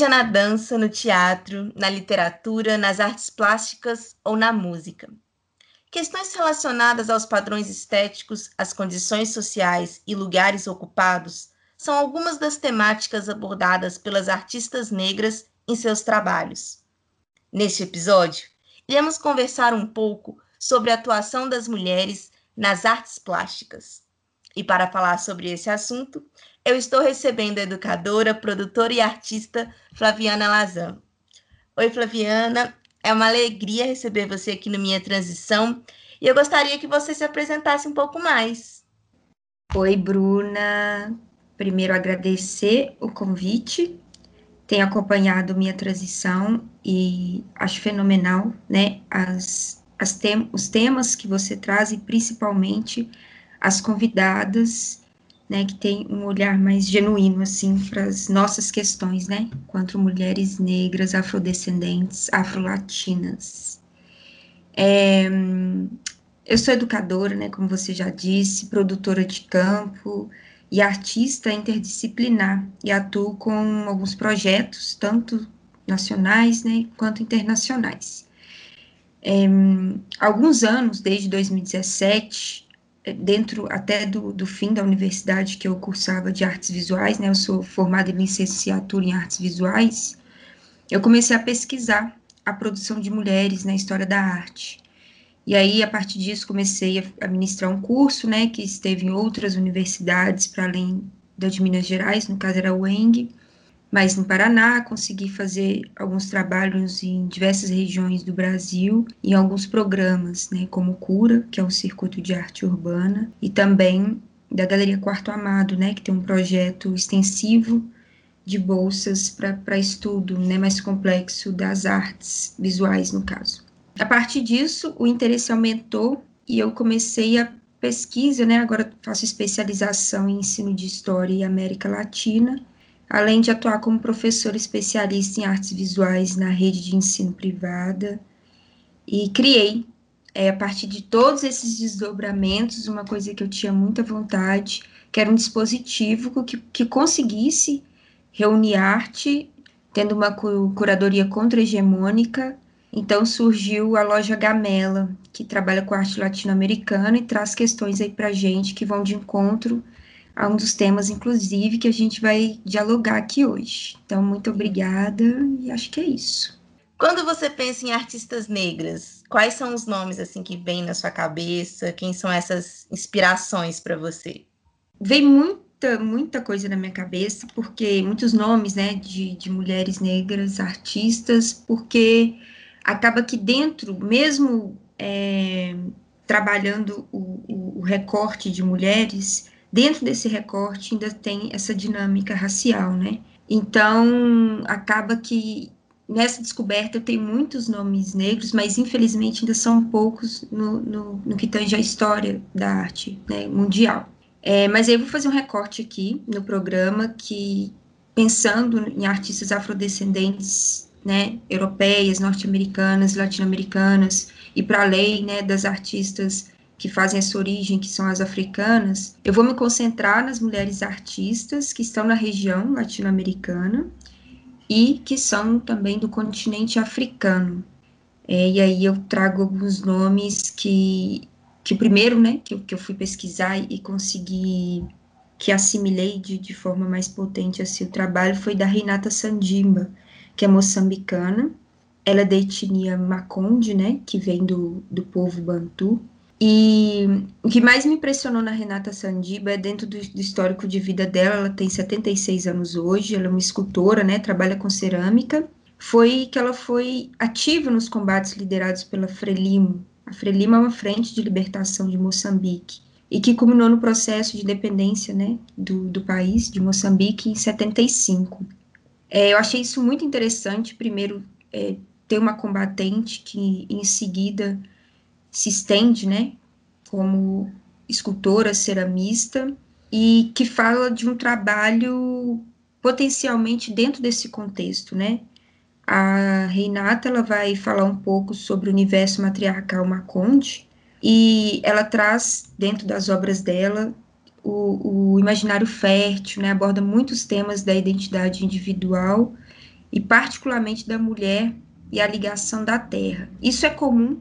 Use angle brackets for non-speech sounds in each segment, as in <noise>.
Seja na dança, no teatro, na literatura, nas artes plásticas ou na música. Questões relacionadas aos padrões estéticos, às condições sociais e lugares ocupados são algumas das temáticas abordadas pelas artistas negras em seus trabalhos. Neste episódio, iremos conversar um pouco sobre a atuação das mulheres nas artes plásticas. E para falar sobre esse assunto, eu estou recebendo a educadora, produtora e artista Flaviana Lazan. Oi, Flaviana, é uma alegria receber você aqui no Minha Transição e eu gostaria que você se apresentasse um pouco mais. Oi, Bruna. Primeiro, agradecer o convite. Tenho acompanhado minha transição e acho fenomenal, né? As, as tem, os temas que você traz e principalmente as convidadas né, que tem um olhar mais genuíno, assim, para as nossas questões, né, quanto mulheres negras, afrodescendentes, afrolatinas. É, eu sou educadora, né, como você já disse, produtora de campo e artista interdisciplinar, e atuo com alguns projetos, tanto nacionais, né, quanto internacionais. É, alguns anos, desde 2017, dentro até do, do fim da universidade que eu cursava de artes visuais, né, eu sou formada em licenciatura em artes visuais, eu comecei a pesquisar a produção de mulheres na história da arte. E aí, a partir disso, comecei a, a ministrar um curso, né, que esteve em outras universidades, para além da de Minas Gerais, no caso era o UENG, mas no Paraná consegui fazer alguns trabalhos em diversas regiões do Brasil e alguns programas, né, como Cura, que é um circuito de arte urbana, e também da Galeria Quarto Amado, né, que tem um projeto extensivo de bolsas para estudo né, mais complexo das artes visuais, no caso. A partir disso, o interesse aumentou e eu comecei a pesquisa, né, agora faço especialização em ensino de História e América Latina, além de atuar como professora especialista em artes visuais na rede de ensino privada. E criei, é, a partir de todos esses desdobramentos, uma coisa que eu tinha muita vontade, que era um dispositivo que, que conseguisse reunir arte, tendo uma curadoria contra-hegemônica. Então surgiu a loja Gamela, que trabalha com arte latino-americana e traz questões aí para gente que vão de encontro a um dos temas, inclusive, que a gente vai dialogar aqui hoje. Então, muito obrigada e acho que é isso. Quando você pensa em artistas negras, quais são os nomes assim que vêm na sua cabeça? Quem são essas inspirações para você? Vem muita, muita coisa na minha cabeça, porque muitos nomes, né, de, de mulheres negras, artistas, porque acaba que dentro, mesmo é, trabalhando o, o, o recorte de mulheres, dentro desse recorte ainda tem essa dinâmica racial, né? Então, acaba que nessa descoberta eu muitos nomes negros, mas infelizmente ainda são poucos no, no, no que tange a história da arte né, mundial. É, mas aí eu vou fazer um recorte aqui no programa que, pensando em artistas afrodescendentes, né, europeias, norte-americanas, latino-americanas, e para além né, das artistas que fazem essa origem, que são as africanas, eu vou me concentrar nas mulheres artistas que estão na região latino-americana e que são também do continente africano. É, e aí eu trago alguns nomes que, que primeiro, né, que que eu fui pesquisar e consegui, que assimilei de, de forma mais potente assim, o trabalho foi da Renata Sandimba, que é moçambicana, ela é da etnia Maconde, né, que vem do, do povo Bantu, e o que mais me impressionou na Renata Sandiba é dentro do, do, histórico de vida dela, ela tem 76 anos hoje, ela é uma escultora, né, trabalha com cerâmica, foi que ela foi ativa nos combates liderados pela Frelimo. A Frelimo é uma frente de libertação de Moçambique. e que culminou no processo de independência né, do, do país, de Moçambique, em 75. É, eu achei isso muito interessante, primeiro, é, ter uma combatente que, em seguida, se estende, né, como escultora, ceramista, e que fala de um trabalho potencialmente dentro desse contexto, né? A Renata ela vai falar um pouco sobre o universo matriarcal Maconde e ela traz dentro das obras dela o, o imaginário fértil, né? Aborda muitos temas da identidade individual e particularmente da mulher e a ligação da terra. Isso é comum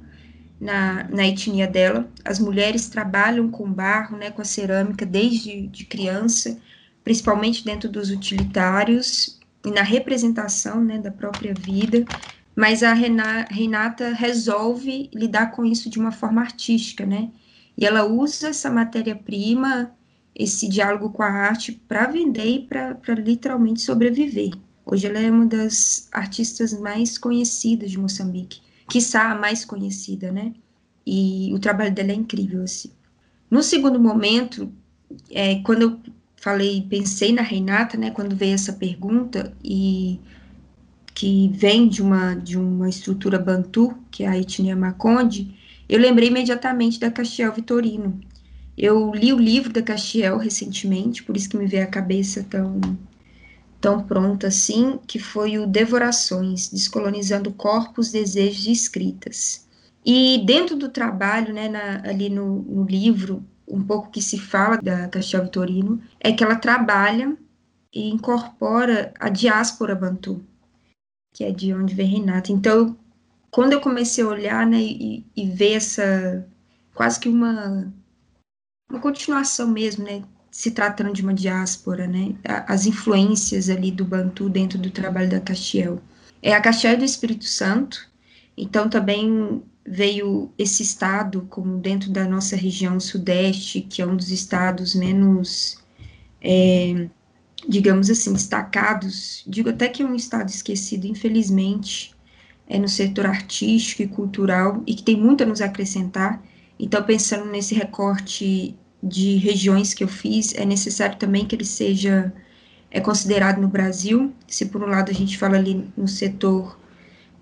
na, na etnia dela. As mulheres trabalham com barro, né, com a cerâmica desde de criança, principalmente dentro dos utilitários e na representação né, da própria vida. Mas a Renata resolve lidar com isso de uma forma artística, né? E ela usa essa matéria-prima, esse diálogo com a arte, para vender e para literalmente sobreviver. Hoje ela é uma das artistas mais conhecidas de Moçambique quiçá a mais conhecida, né? E o trabalho dela é incrível, assim. No segundo momento, é, quando eu falei, pensei na Renata, né, quando veio essa pergunta, e que vem de uma, de uma estrutura bantu, que é a etnia Maconde, eu lembrei imediatamente da Castiel Vitorino. Eu li o livro da Castiel recentemente, por isso que me veio à cabeça tão tão pronta assim, que foi o Devorações, Descolonizando Corpos, Desejos e Escritas. E dentro do trabalho, né, na, ali no, no, livro, um pouco que se fala da Castel Vitorino, é que ela trabalha e incorpora a diáspora Bantu, que é de onde vem Renata. Então, quando eu comecei a olhar né, e, e ver essa, quase que uma, uma continuação mesmo, né, se tratando de uma diáspora, né? As influências ali do Bantu dentro do trabalho da Castiel. É a Castiel do Espírito Santo, então também veio esse estado como dentro da nossa região sudeste, que é um dos estados menos, é, digamos assim, destacados. Digo até que é um estado esquecido, infelizmente, é no setor artístico e cultural e que tem muito a nos acrescentar. Então, pensando nesse recorte de regiões que eu fiz, é necessário também que ele seja é considerado no Brasil. Se por um lado a gente fala ali no setor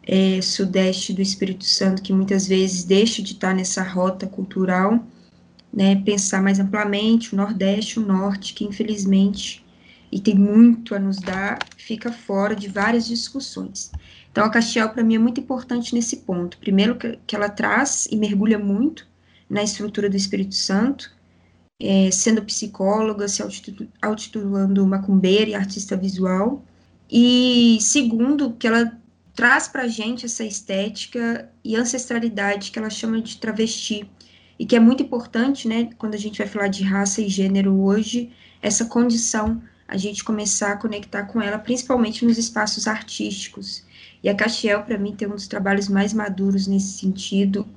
é, sudeste do Espírito Santo, que muitas vezes deixa de estar nessa rota cultural, né, pensar mais amplamente o Nordeste, o Norte, que infelizmente, e tem muito a nos dar, fica fora de várias discussões. Então, a Castiel, para mim, é muito importante nesse ponto. Primeiro, que ela traz e mergulha muito na estrutura do Espírito Santo, é, sendo psicóloga, se altitulando macumbeira e artista visual. E segundo, que ela traz para a gente essa estética e ancestralidade que ela chama de travesti, e que é muito importante, né, quando a gente vai falar de raça e gênero hoje, essa condição, a gente começar a conectar com ela, principalmente nos espaços artísticos. E a Castiel, para mim, tem um dos trabalhos mais maduros nesse sentido,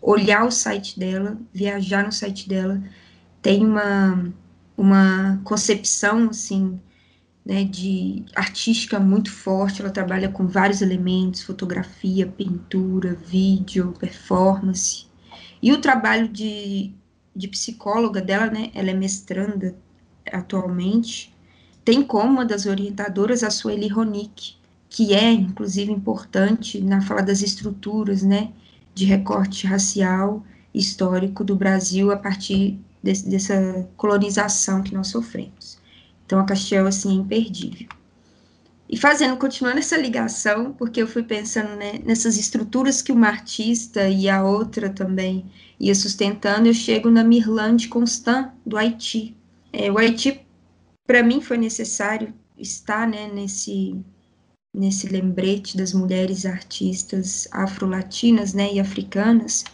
olhar o site dela, viajar no site dela, tem uma, uma concepção, assim, né, de artística muito forte, ela trabalha com vários elementos, fotografia, pintura, vídeo, performance, e o trabalho de, de psicóloga dela, né, ela é mestranda atualmente, tem como uma das orientadoras a Sueli Ronick, que é, inclusive, importante na fala das estruturas, né, de recorte racial histórico do Brasil a partir desse, dessa colonização que nós sofremos. Então, a Castiel, assim, é imperdível. E fazendo, continuando essa ligação, porque eu fui pensando né, nessas estruturas que uma artista e a outra também ia sustentando, eu chego na Mirlande Constant, do Haiti. É, o Haiti, para mim, foi necessário estar né, nesse, nesse lembrete das mulheres artistas afro-latinas né, e africanas,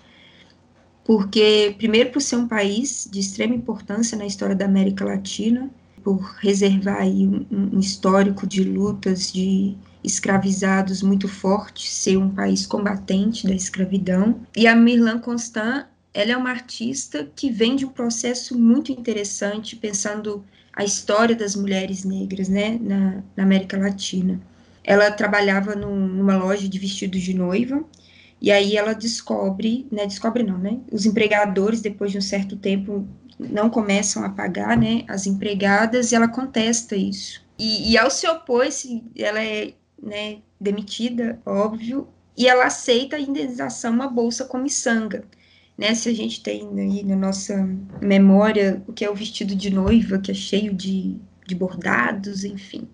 porque, primeiro, por ser um país de extrema importância na história da América Latina, por reservar aí um, um histórico de lutas de escravizados muito forte, ser um país combatente da escravidão. E a Mirlan Constant, ela é uma artista que vem de um processo muito interessante, pensando a história das mulheres negras, né, na, na América Latina. Ela trabalhava num, numa loja de vestidos de noiva, E aí ela descobre, né? Descobre não, né? Os empregadores, depois de um certo tempo, não começam a pagar, né? As empregadas, e ela contesta isso. E, e ao se opor, ela é né, demitida, óbvio, e ela aceita a indenização, uma bolsa com miçanga. Né, se a gente tem aí na nossa memória o que é o vestido de noiva, que é cheio de, de bordados, enfim.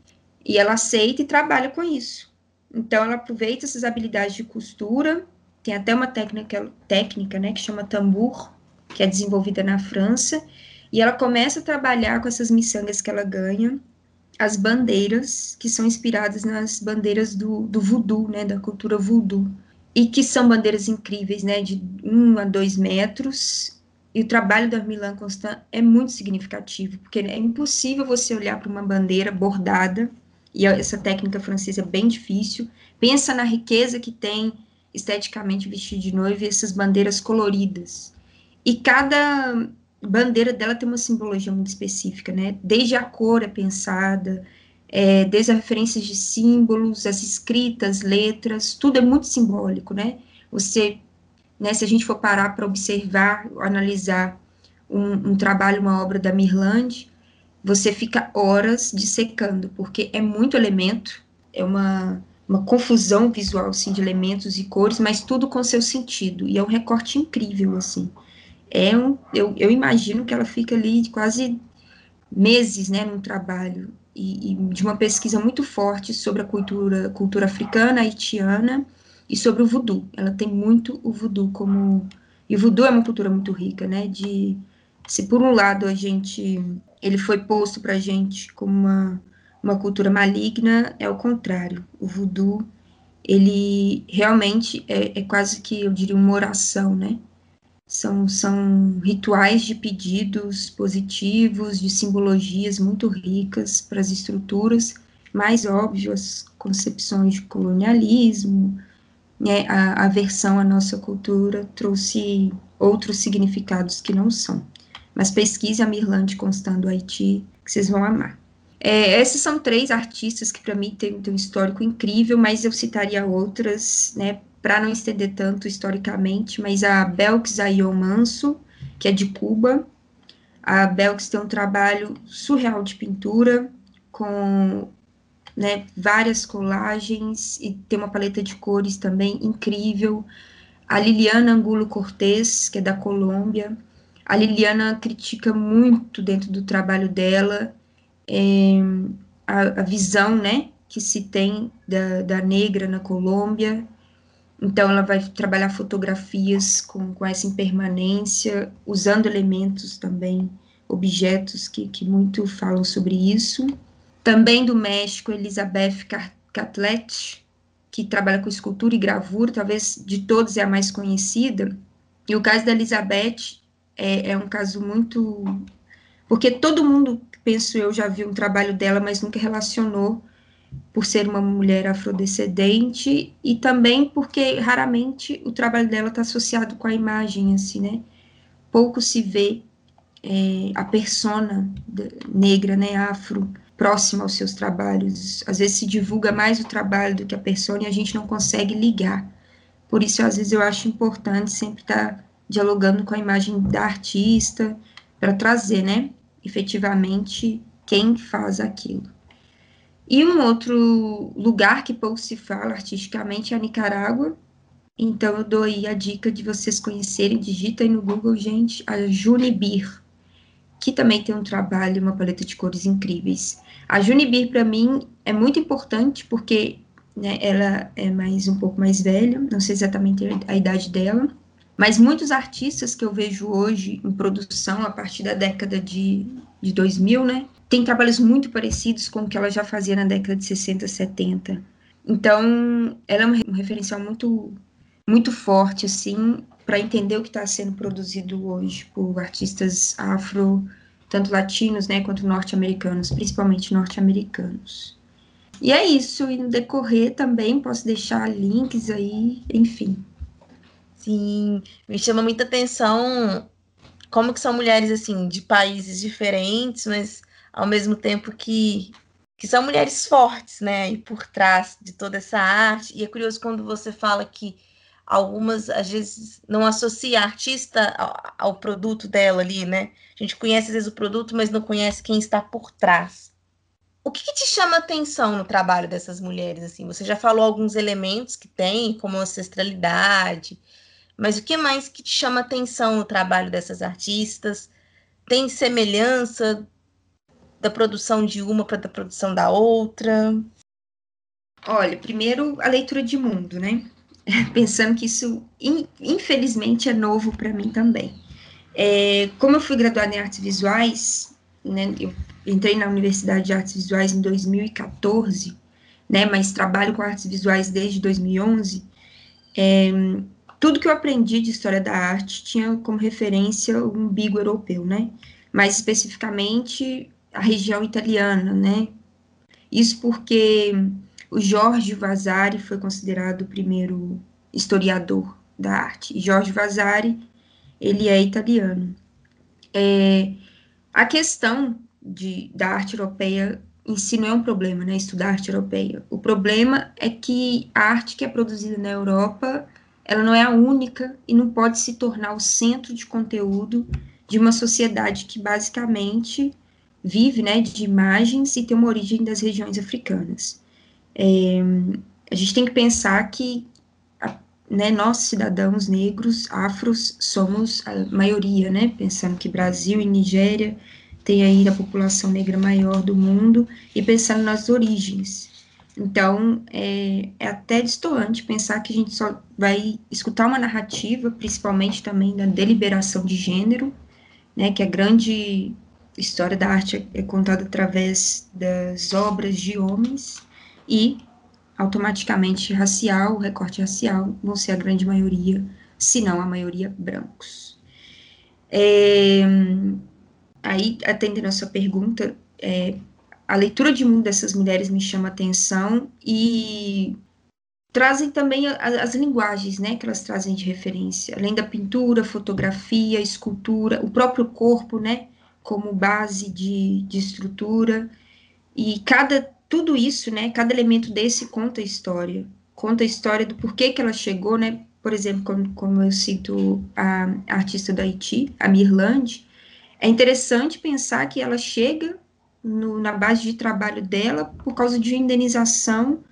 E ela aceita e trabalha com isso. Então, ela aproveita essas habilidades de costura, tem até uma técnica, técnica né, que chama tambor, que é desenvolvida na França, e ela começa a trabalhar com essas miçangas que ela ganha, as bandeiras, que são inspiradas nas bandeiras do, do voodoo, né, da cultura voodoo, e que são bandeiras incríveis, né, de um a dois metros, e o trabalho da Milan Constant é muito significativo, porque é impossível você olhar para uma bandeira bordada, e essa técnica francesa é bem difícil, pensa na riqueza que tem esteticamente vestido de noiva e essas bandeiras coloridas. E cada bandeira dela tem uma simbologia muito específica, né? Desde a cor é pensada, é, desde as referências de símbolos, as escritas, letras, tudo é muito simbólico, né? Você, né, se a gente for parar para observar, analisar um, um, trabalho, uma obra da Mirland, você fica horas dissecando, porque é muito elemento, é uma, uma confusão visual, assim, de elementos e cores, mas tudo com seu sentido, e é um recorte incrível, assim é um, eu, eu imagino que ela fica ali quase meses, né, num trabalho e, e, de uma pesquisa muito forte sobre a cultura, cultura africana, haitiana e sobre o voodoo. Ela tem muito o voodoo como e o voodoo é uma cultura muito rica, né? De se por um lado a gente ele foi posto para a gente como uma uma cultura maligna, é o contrário. O voodoo ele realmente é, é quase que eu diria uma oração, né? São, são rituais de pedidos positivos, de simbologias muito ricas para as estruturas, mais óbvias concepções de colonialismo, né, a aversão à nossa cultura trouxe outros significados que não são. Mas pesquise a Mirlande Constando Haiti, que vocês vão amar. É, esses são três artistas que para mim têm, um histórico incrível, mas eu citaria outras, né, para não estender tanto historicamente, mas a Belks Ayon Manso, que é de Cuba. A Belks tem um trabalho surreal de pintura, com né, várias colagens, e tem uma paleta de cores também incrível. A Liliana Angulo Cortez, que é da Colômbia. A Liliana critica muito dentro do trabalho dela é, a, a, visão né, que se tem da, da negra na Colômbia, então, ela vai trabalhar fotografias com, com essa impermanência, usando elementos também, objetos que, que muito falam sobre isso. Também do México, Elizabeth Catlet, que trabalha com escultura e gravura, talvez de todos é a mais conhecida. E o caso da Elizabeth é, é um caso muito. Porque todo mundo, penso eu, já viu um trabalho dela, mas nunca relacionou por ser uma mulher afrodescendente e também porque raramente o trabalho dela está associado com a imagem, assim, né? Pouco se vê é, a persona negra, né, afro, próxima aos seus trabalhos. Às vezes se divulga mais o trabalho do que a persona e a gente não consegue ligar. Por isso, às vezes, eu acho importante sempre estar tá dialogando com a imagem da artista para trazer, né, efetivamente, quem faz aquilo. E um outro lugar que pouco se fala artisticamente é a Nicarágua. Então eu dou aí a dica de vocês conhecerem, digitem no Google, gente, a Junibir, que também tem um trabalho, uma paleta de cores incríveis. A Junibir, para mim, é muito importante porque né, ela é mais um pouco mais velha, não sei exatamente a idade dela, mas muitos artistas que eu vejo hoje em produção a partir da década de, de 2000, né, tem trabalhos muito parecidos com o que ela já fazia na década de 60, 70. Então, ela é um referencial muito, muito forte, assim, para entender o que está sendo produzido hoje por artistas afro, tanto latinos, né, quanto norte-americanos, principalmente norte-americanos. E é isso, e no decorrer também posso deixar links aí, enfim. Sim, me chama muita atenção como que são mulheres, assim, de países diferentes, mas ao mesmo tempo que, que são mulheres fortes, né? E por trás de toda essa arte. E é curioso quando você fala que algumas às vezes não associam a artista ao, ao, produto dela ali, né? A gente conhece às vezes o produto, mas não conhece quem está por trás. O que, que te chama atenção no trabalho dessas mulheres? Assim, você já falou alguns elementos que tem, como ancestralidade, mas o que mais que te chama atenção no trabalho dessas artistas? Tem semelhança da produção de uma para a produção da outra? Olha, primeiro a leitura de mundo, né? <laughs> pensando que isso, infelizmente, é novo para mim também. É, como eu fui graduada em artes visuais, né, eu entrei na Universidade de Artes Visuais em 2014, né, mas trabalho com artes visuais desde 2011. É, tudo que eu aprendi de história da arte tinha como referência o umbigo europeu, né? Mais especificamente a região italiana, né? Isso porque o Jorge Vasari foi considerado o primeiro historiador da arte. Jorge Vasari, ele é italiano. É, a questão de, da arte europeia em si não é um problema, né, estudar arte europeia. O problema é que a arte que é produzida na Europa, ela não é a única e não pode se tornar o centro de conteúdo de uma sociedade que basicamente vive, né, de imagens e tem uma origem das regiões africanas. É, a gente tem que pensar que né, nós, cidadãos negros, afros, somos a maioria, né, pensando que Brasil e Nigéria tem aí a população negra maior do mundo, e pensando nas origens. Então, é, é até distoante pensar que a gente só vai escutar uma narrativa, principalmente também da deliberação de gênero, né, que a grande história da arte é contada através das obras de homens, e automaticamente racial, recorte racial, vão ser a grande maioria, se não a maioria, brancos. É, aí, atendendo a sua pergunta, é, a leitura de mundo dessas mulheres me chama atenção e trazem também as linguagens, né, que elas trazem de referência, além da pintura, fotografia, escultura, o próprio corpo, né, como base de, de estrutura, e cada tudo isso, né, cada elemento desse conta a história, conta a história do porquê que ela chegou, né, por exemplo, como, como eu cito a, a artista do Haiti, a Mirlande, é interessante pensar que ela chega no, na base de trabalho dela por causa de indenização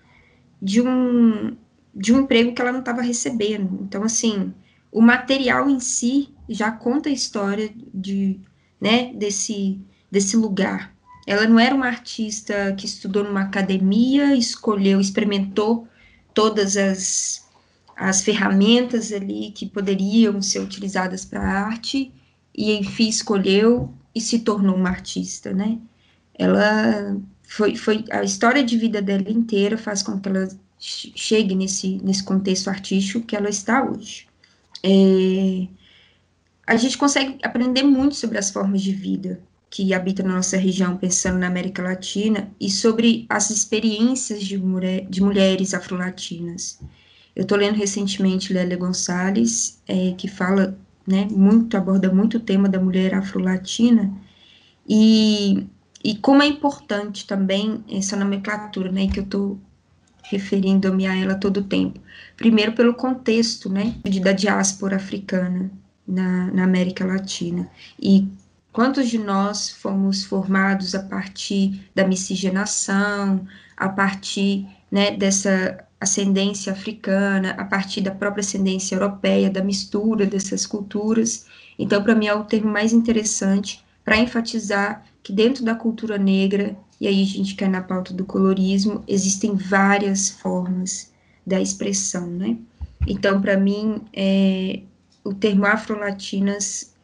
de um, de um emprego que ela não estava recebendo. Então, assim, o material em si já conta a história de, né, desse, desse lugar. Ela não era uma artista que estudou numa academia, escolheu, experimentou todas as, as ferramentas ali que poderiam ser utilizadas para a arte e enfim escolheu e se tornou uma artista, né? Ela foi, foi a história de vida dela inteira faz com que ela chegue nesse, nesse contexto artístico que ela está hoje. É, a gente consegue aprender muito sobre as formas de vida que habita na nossa região, pensando na América Latina, e sobre as experiências de, mulher, de mulheres afro-latinas. Eu estou lendo recentemente Lélia Gonçalves, é, que fala, né, muito, aborda muito o tema da mulher afro-latina, e, e como é importante também essa nomenclatura, né, que eu estou referindo-me a ela todo o tempo. Primeiro, pelo contexto, né, da diáspora africana na, na América Latina, e Quantos de nós fomos formados a partir da miscigenação, a partir né, dessa ascendência africana, a partir da própria ascendência europeia, da mistura dessas culturas. Então, para mim, é o termo mais interessante para enfatizar que dentro da cultura negra, e aí a gente cai na pauta do colorismo, existem várias formas da expressão, né? Então, para mim, é, o termo afro-latinas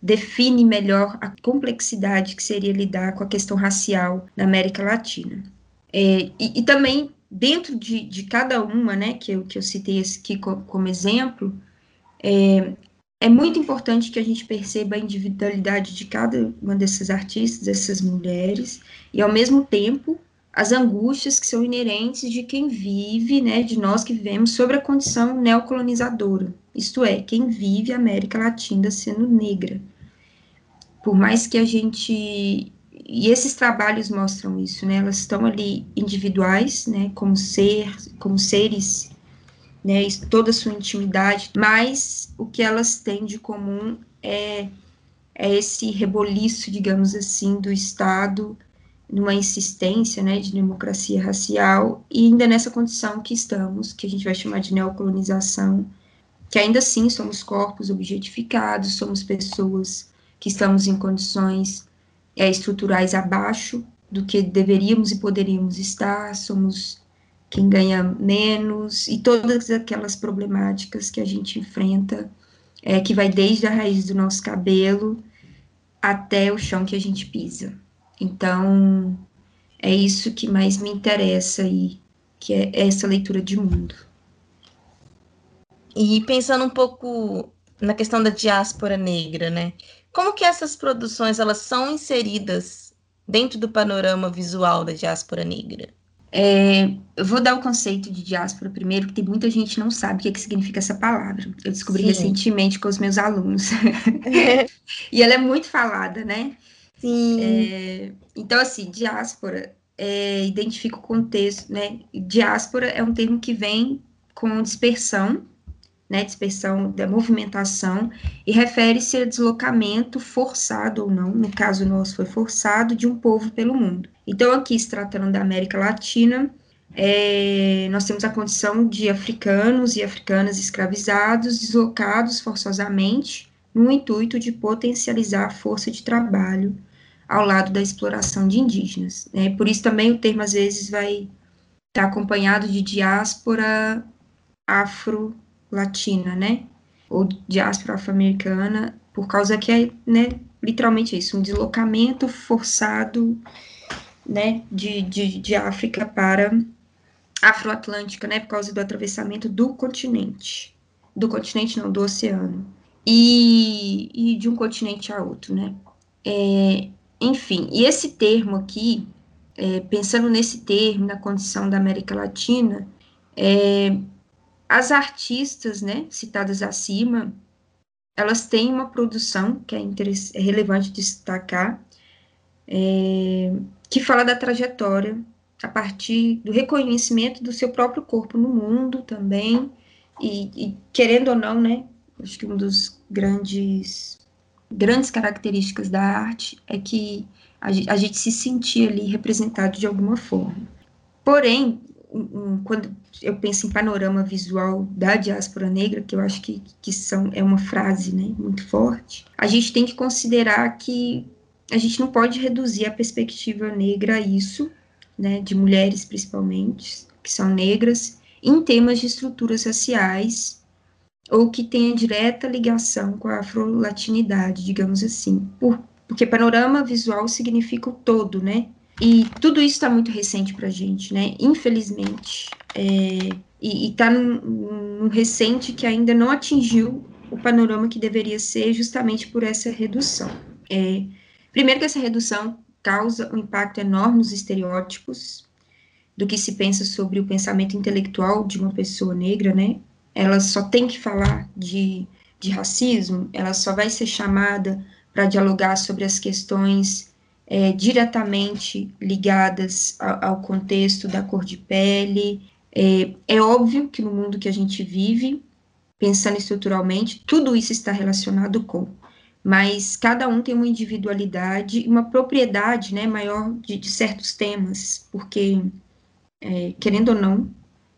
define melhor a complexidade que seria lidar com a questão racial na América Latina. É, e, e, também, dentro de, de, cada uma, né, que eu, que eu citei aqui como, como exemplo, é, é muito importante que a gente perceba a individualidade de cada uma dessas artistas, dessas mulheres, e ao mesmo tempo as angústias que são inerentes de quem vive, né, de nós que vivemos sobre a condição neocolonizadora, isto é, quem vive a América Latina sendo negra por mais que a gente e esses trabalhos mostram isso, né? Elas estão ali individuais, né? Como ser, como seres né, toda a sua intimidade, mas o que elas têm de comum é, é esse reboliço, digamos assim, do Estado numa insistência né, de democracia racial, e ainda nessa condição que estamos, que a gente vai chamar de neocolonização, que ainda assim somos corpos objetificados, somos pessoas que estamos em condições é, estruturais abaixo do que deveríamos e poderíamos estar, somos quem ganha menos, e todas aquelas problemáticas que a gente enfrenta, é, que vai desde a raiz do nosso cabelo até o chão que a gente pisa. Então, é isso que mais me interessa aí, que é essa leitura de mundo. E pensando um pouco na questão da diáspora negra, né? Como que essas produções elas são inseridas dentro do panorama visual da diáspora negra? É, eu vou dar o conceito de diáspora primeiro, que tem muita gente que não sabe o que, é que significa essa palavra. Eu descobri Sim. recentemente com os meus alunos. <laughs> e ela é muito falada, né? Sim. É, então, assim, diáspora é, identifica o contexto, né? Diáspora é um termo que vem com dispersão, né? Dispersão da movimentação, e refere-se a deslocamento forçado ou não, no caso nosso foi forçado, de um povo pelo mundo. Então, aqui, se tratando da América Latina, é, nós temos a condição de africanos e africanas escravizados, deslocados forçosamente, no intuito de potencializar a força de trabalho ao lado da exploração de indígenas. Né? Por isso também o termo, às vezes, vai estar acompanhado de diáspora afro-latina, né? Ou diáspora afro-americana, por causa que é, né, literalmente isso, um deslocamento forçado né, de, de, de África para Afroatlântica, né, por causa do atravessamento do continente, do continente não, do oceano, e, e de um continente a outro, né. É, enfim, e esse termo aqui, é, pensando nesse termo, na condição da América Latina, é, as artistas, né, citadas acima, elas têm uma produção que é, é relevante destacar, é, que fala da trajetória a partir do reconhecimento do seu próprio corpo no mundo também, e, e querendo ou não, né, acho que um dos grandes grandes características da arte é que a, a gente se sentia ali representado de alguma forma. Porém, um, um, quando eu penso em panorama visual da diáspora negra, que eu acho que, que são, é uma frase né, muito forte, a gente tem que considerar que a gente não pode reduzir a perspectiva negra a isso, né, de mulheres principalmente, que são negras, em temas de estruturas raciais ou que tenha direta ligação com a afro-latinidade, digamos assim, Por, porque panorama visual significa o todo, né? E tudo isso está muito recente para a gente, né? Infelizmente. É, e está num, num recente que ainda não atingiu o panorama que deveria ser justamente por essa redução. É, Primeiro que essa redução causa um impacto enorme nos estereótipos do que se pensa sobre o pensamento intelectual de uma pessoa negra, né? Ela só tem que falar de, de racismo, ela só vai ser chamada para dialogar sobre as questões é, diretamente ligadas ao, ao, contexto da cor de pele. É, é óbvio que no mundo que a gente vive, pensando estruturalmente, tudo isso está relacionado com mas cada um tem uma individualidade e uma propriedade né, maior de, de certos temas, porque, é, querendo ou não,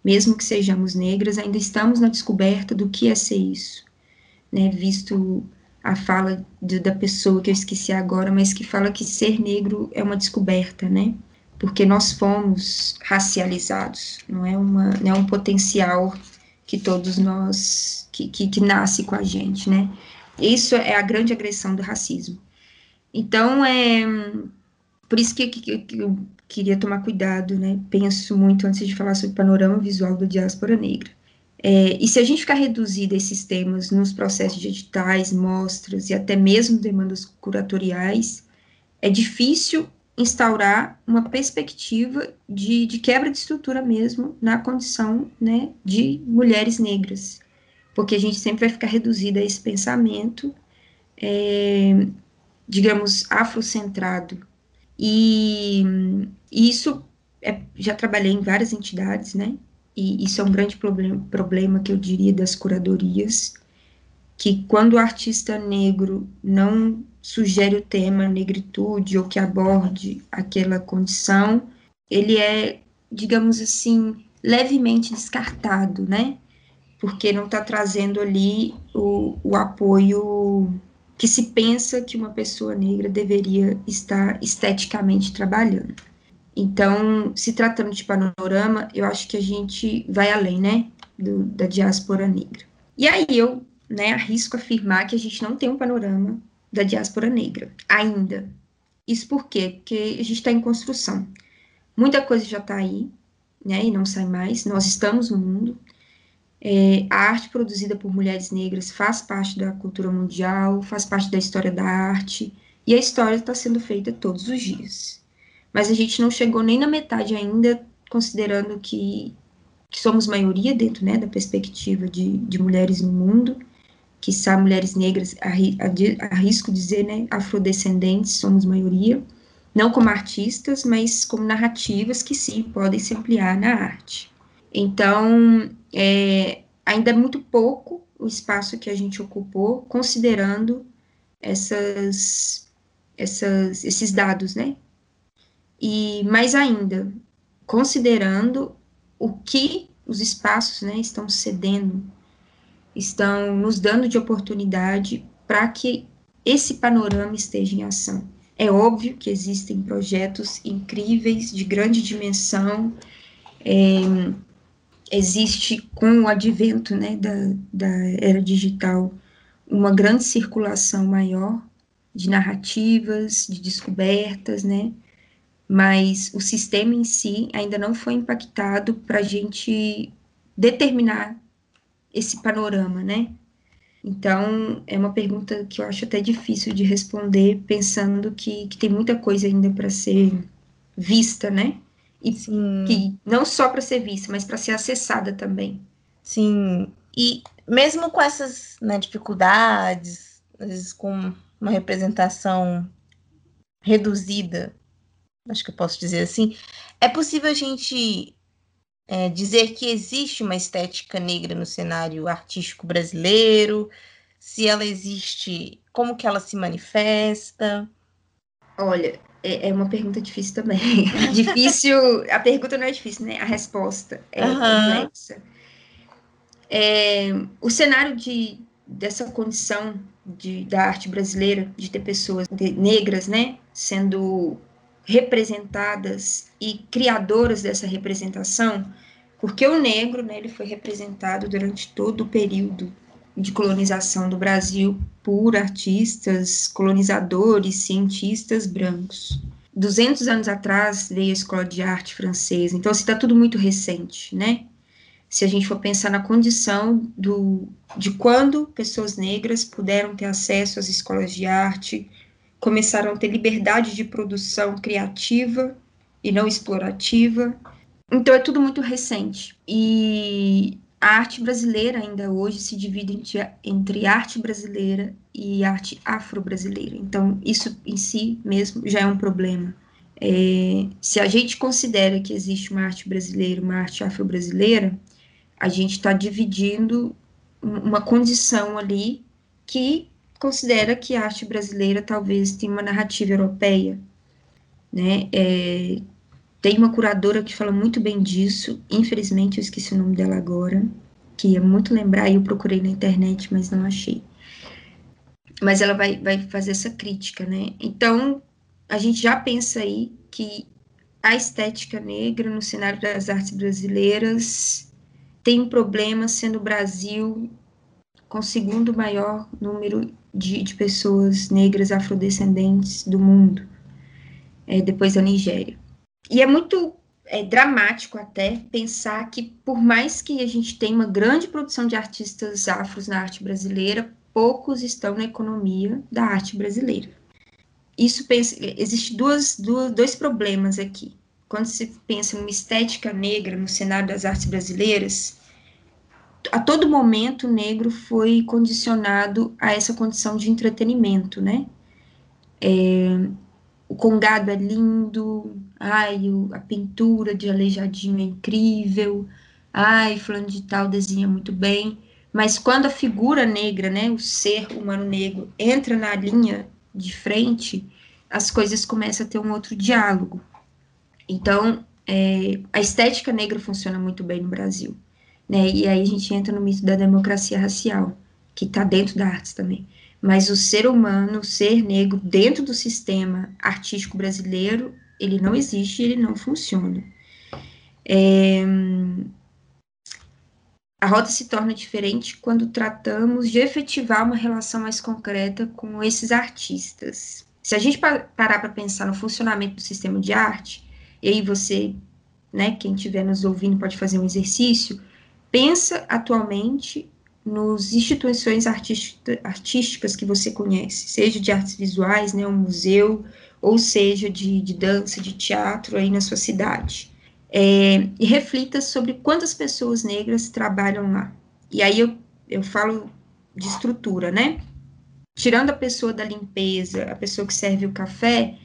mesmo que sejamos negras, ainda estamos na descoberta do que é ser isso, né, visto a fala de, da pessoa que eu esqueci agora, mas que fala que ser negro é uma descoberta, né, porque nós fomos racializados, não é, uma, não é um potencial que todos nós, que, que, que nasce com a gente, né, isso é a grande agressão do racismo. Então, é por isso que, que, que eu queria tomar cuidado, né? Penso muito antes de falar sobre o panorama visual da diáspora negra. É, e se a gente ficar reduzido a esses temas nos processos de editais, mostras e até mesmo demandas curatoriais, é difícil instaurar uma perspectiva de, de quebra de estrutura mesmo na condição né, de mulheres negras porque a gente sempre vai ficar reduzida a esse pensamento, é, digamos, afrocentrado. E, e isso, é, já trabalhei em várias entidades, né, e isso é um grande problema, problema que eu diria das curadorias, que quando o artista negro não sugere o tema negritude ou que aborde aquela condição, ele é, digamos assim, levemente descartado, né? Porque não está trazendo ali o, o apoio que se pensa que uma pessoa negra deveria estar esteticamente trabalhando. Então, se tratando de panorama, eu acho que a gente vai além, né, do, da diáspora negra. E aí eu, né, arrisco afirmar que a gente não tem um panorama da diáspora negra, ainda. Isso por quê? Porque a gente está em construção. Muita coisa já está aí, né, e não sai mais. Nós estamos no mundo. É, a arte produzida por mulheres negras faz parte da cultura mundial, faz parte da história da arte, e a história está sendo feita todos os dias mas a gente não chegou nem na metade ainda, considerando que, que somos maioria dentro né, da perspectiva de, de mulheres no mundo, que são mulheres negras, arrisco dizer, né, afrodescendentes, somos maioria, não como artistas, mas como narrativas que sim podem se ampliar na arte. Então, é, ainda é muito pouco o espaço que a gente ocupou, considerando essas, essas, esses dados, né, e mais ainda, considerando o que os espaços né, estão cedendo, estão nos dando de oportunidade para que esse panorama esteja em ação. É óbvio que existem projetos incríveis, de grande dimensão, é, existe com o advento né, da, da era digital uma grande circulação maior de narrativas, de descobertas, né, mas o sistema em si ainda não foi impactado para a gente determinar esse panorama, né? Então, é uma pergunta que eu acho até difícil de responder, pensando que, que tem muita coisa ainda para ser vista, né? E Sim. que não só para ser vista, mas para ser acessada também. Sim. E mesmo com essas né, dificuldades, às vezes com uma representação reduzida acho que eu posso dizer assim, é possível a gente é, dizer que existe uma estética negra no cenário artístico brasileiro? Se ela existe, como que ela se manifesta? Olha, é, é uma pergunta difícil também. <laughs> difícil, a pergunta não é difícil, né? A resposta é uhum. complexa. É, o cenário de, dessa condição de, da arte brasileira, de ter pessoas negras, né, sendo representadas e criadoras dessa representação, porque o negro, né, ele foi representado durante todo o período de colonização do Brasil por artistas, colonizadores, cientistas brancos. 200 anos atrás veio a escola de arte francesa, então está tudo muito recente, né? Se a gente for pensar na condição do, de quando pessoas negras puderam ter acesso às escolas de arte, começaram a ter liberdade de produção criativa e não explorativa. Então é tudo muito recente. E a arte brasileira ainda hoje se divide entre, arte brasileira e arte afro-brasileira. Então isso em si mesmo já é um problema. É, se a gente considera que existe uma arte brasileira, uma arte afro-brasileira, a gente está dividindo uma condição ali que considera que a arte brasileira talvez tenha uma narrativa europeia, né? É, tem uma curadora que fala muito bem disso, infelizmente eu esqueci o nome dela agora, que é muito lembrar, eu procurei na internet, mas não achei. Mas ela vai, vai fazer essa crítica, né? Então, a gente já pensa aí que a estética negra no cenário das artes brasileiras tem um problema sendo o Brasil com o segundo maior número de, de pessoas negras afrodescendentes do mundo, é, depois da Nigéria. E é muito é, dramático até pensar que, por mais que a gente tenha uma grande produção de artistas afros na arte brasileira, poucos estão na economia da arte brasileira. Isso pensa, existe duas, duas, dois problemas aqui. Quando se pensa numa estética negra no cenário das artes brasileiras, a todo momento o negro foi condicionado a essa condição de entretenimento, né? É, o congado é lindo, ai, o, a pintura de Aleijadinho é incrível, ai, fulano de tal desenha muito bem, mas quando a figura negra, né, o ser humano negro, entra na linha de frente, as coisas começam a ter um outro diálogo. Então, é, a estética negra funciona muito bem no Brasil, né? E aí a gente entra no mito da democracia racial, que está dentro da arte também. Mas o ser humano, o ser negro, dentro do sistema artístico brasileiro, ele não existe, ele não funciona. É, a rota se torna diferente quando tratamos de efetivar uma relação mais concreta com esses artistas. Se a gente parar para pensar no funcionamento do sistema de arte, e aí você, né, quem estiver nos ouvindo pode fazer um exercício, pensa atualmente nos instituições artísticas que você conhece, seja de artes visuais, né, um museu, ou seja de, de dança, de teatro aí na sua cidade é, e reflita sobre quantas pessoas negras trabalham lá. E aí eu, eu falo de estrutura, né? Tirando a pessoa da limpeza, a pessoa que serve o café,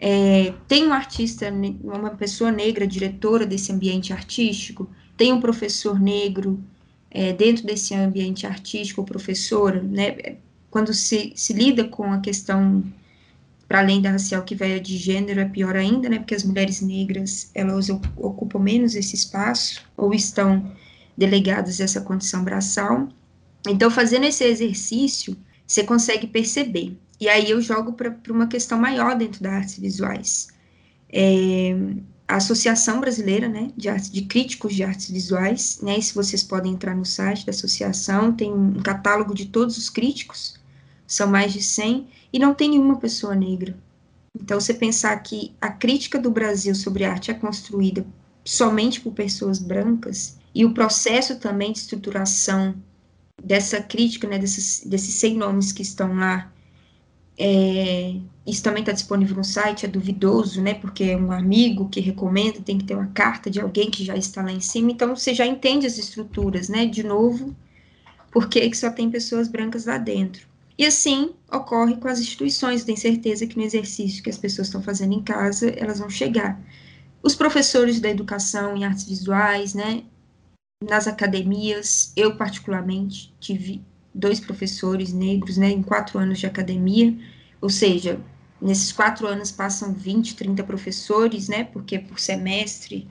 é, tem um artista, uma pessoa negra, diretora desse ambiente artístico, tem um professor negro é, dentro desse ambiente artístico, professora, né? Quando se, se lida com a questão para além da racial que vai de gênero, é pior ainda, né, porque as mulheres negras, elas ocupam menos esse espaço, ou estão delegadas a essa condição braçal. Então, fazendo esse exercício, você consegue perceber. E aí eu jogo para uma questão maior dentro das artes visuais. É, a Associação Brasileira, né, de, artes, de Críticos de Artes Visuais, né, se vocês podem entrar no site da associação, tem um catálogo de todos os críticos, são mais de 100, e não tem nenhuma pessoa negra. Então, você pensar que a crítica do Brasil sobre arte é construída somente por pessoas brancas, e o processo também de estruturação dessa crítica, né, desses, desses 100 nomes que estão lá, é, isso também está disponível no site, é duvidoso, né, porque é um amigo que recomenda, tem que ter uma carta de alguém que já está lá em cima, então você já entende as estruturas, né, de novo, por que só tem pessoas brancas lá dentro. E assim ocorre com as instituições, tem certeza que no exercício que as pessoas estão fazendo em casa, elas vão chegar. Os professores da educação em artes visuais, né, nas academias, eu particularmente tive dois professores negros, né, em quatro anos de academia, ou seja, nesses quatro anos passam 20, 30 professores, né, porque por semestre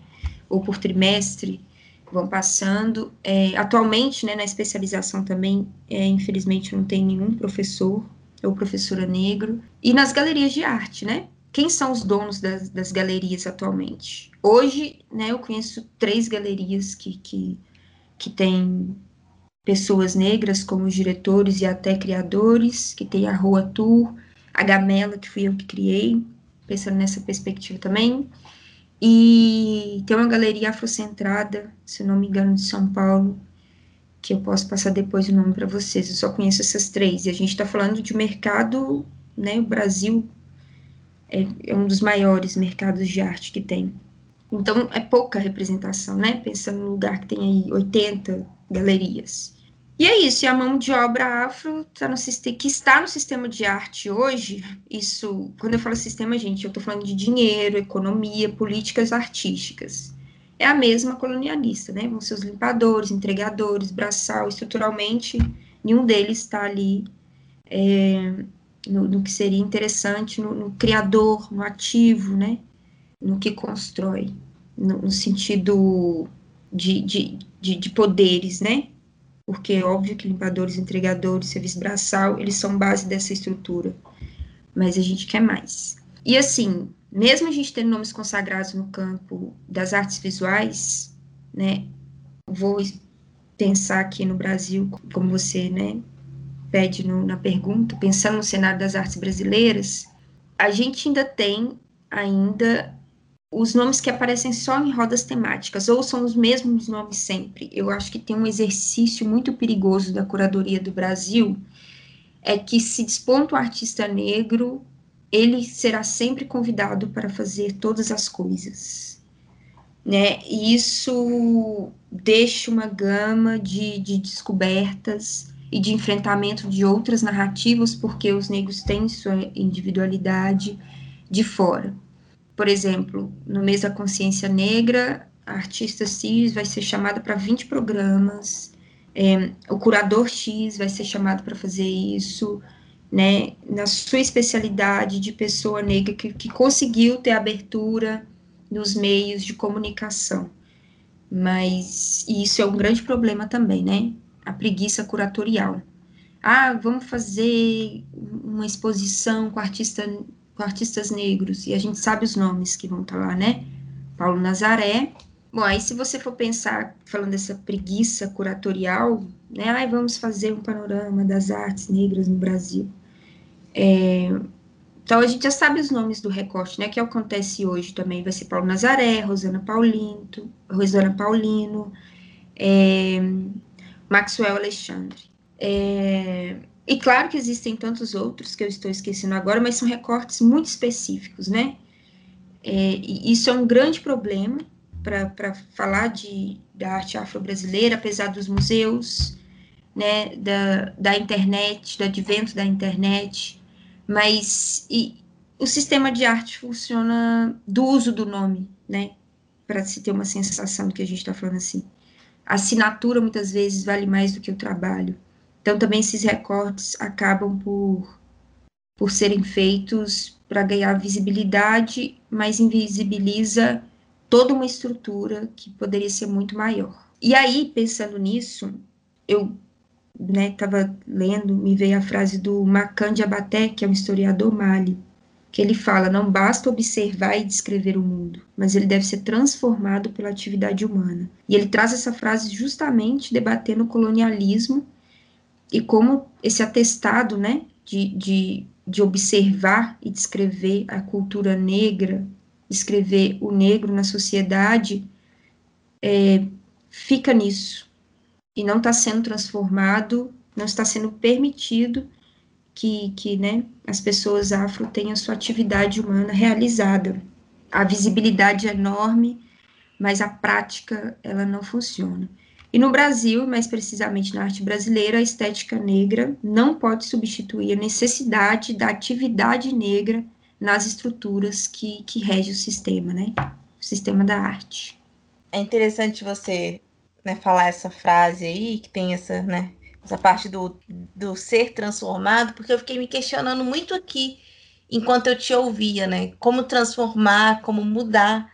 ou por trimestre vão passando. É, atualmente, né, na especialização também, é, infelizmente, não tem nenhum professor ou professora negro. E nas galerias de arte, né? Quem são os donos das, das galerias atualmente? Hoje, né, eu conheço três galerias que, que, que têm pessoas negras como diretores e até criadores, que tem a Rua Tour, a Gamela, que fui eu que criei, pensando nessa perspectiva também. E tem uma galeria afrocentrada, se não me engano, de São Paulo, que eu posso passar depois o nome para vocês. Eu só conheço essas três. E a gente está falando de mercado, né? O Brasil é, é, um dos maiores mercados de arte que tem. Então é pouca representação, né? Pensando no lugar que tem aí 80 galerias. E é isso, e a mão de obra afro tá no, que está no sistema de arte hoje, isso, quando eu falo sistema, gente, eu estou falando de dinheiro, economia, políticas artísticas. É a mesma colonialista, né? Vão ser os limpadores, entregadores, braçal, estruturalmente, nenhum deles está ali é, no, no, que seria interessante, no, no, criador, no ativo, né? No que constrói, no, no sentido de, de, de, de poderes, né? Porque é óbvio que limpadores, entregadores, serviço braçal, eles são base dessa estrutura, mas a gente quer mais. E assim, mesmo a gente tendo nomes consagrados no campo das artes visuais, né, vou pensar aqui no Brasil, como você, né, pede no, na pergunta, pensando no cenário das artes brasileiras, a gente ainda tem ainda os nomes que aparecem só em rodas temáticas, ou são os mesmos nomes sempre. Eu acho que tem um exercício muito perigoso da curadoria do Brasil, é que se desponta o artista negro, ele será sempre convidado para fazer todas as coisas. Né? E isso deixa uma gama de, de descobertas e de enfrentamento de outras narrativas, porque os negros têm sua individualidade de fora. Por exemplo, no mês da consciência negra, a artista X vai ser chamada para 20 programas, é, o curador X vai ser chamado para fazer isso, né, na sua especialidade de pessoa negra que, que conseguiu ter abertura nos meios de comunicação. Mas isso é um grande problema também, né? A preguiça curatorial. Ah, vamos fazer uma exposição com, artista, com artistas negros, e a gente sabe os nomes que vão estar lá, né? Paulo Nazaré. Bom, aí se você for pensar, falando dessa preguiça curatorial, né? Ah, vamos fazer um panorama das artes negras no Brasil. É, então, a gente já sabe os nomes do recorte, né? Que acontece hoje também. Vai ser Paulo Nazaré, Rosana Paulino, Rosana Paulino, é, Maxwell Alexandre. É, e claro que existem tantos outros que eu estou esquecendo agora, mas são recortes muito específicos, né? É, isso é um grande problema para falar de, da arte afro-brasileira, apesar dos museus, né, da, da internet, do advento da internet, mas e, o sistema de arte funciona do uso do nome, né? Para se ter uma sensação do que a gente está falando assim. A assinatura muitas vezes vale mais do que o trabalho. Então também esses recortes acabam por, por serem feitos para ganhar visibilidade, mas invisibiliza toda uma estrutura que poderia ser muito maior. E aí, pensando nisso, eu estava né, lendo, me veio a frase do Macan Diabaté, que é um historiador mali, que ele fala: não basta observar e descrever o mundo, mas ele deve ser transformado pela atividade humana. E ele traz essa frase justamente debatendo o colonialismo e como esse atestado, né, de, de, de observar e descrever a cultura negra, descrever o negro na sociedade, é, fica nisso, e não está sendo transformado, não está sendo permitido que, que né, as pessoas afro tenham sua atividade humana realizada. A visibilidade é enorme, mas a prática ela não funciona. E no Brasil, mais precisamente na arte brasileira, a estética negra não pode substituir a necessidade da atividade negra nas estruturas que, que rege o sistema, né? O sistema da arte. É interessante você né, falar essa frase aí, que tem essa, né, essa parte do, do ser transformado, porque eu fiquei me questionando muito aqui enquanto eu te ouvia, né? Como transformar, como mudar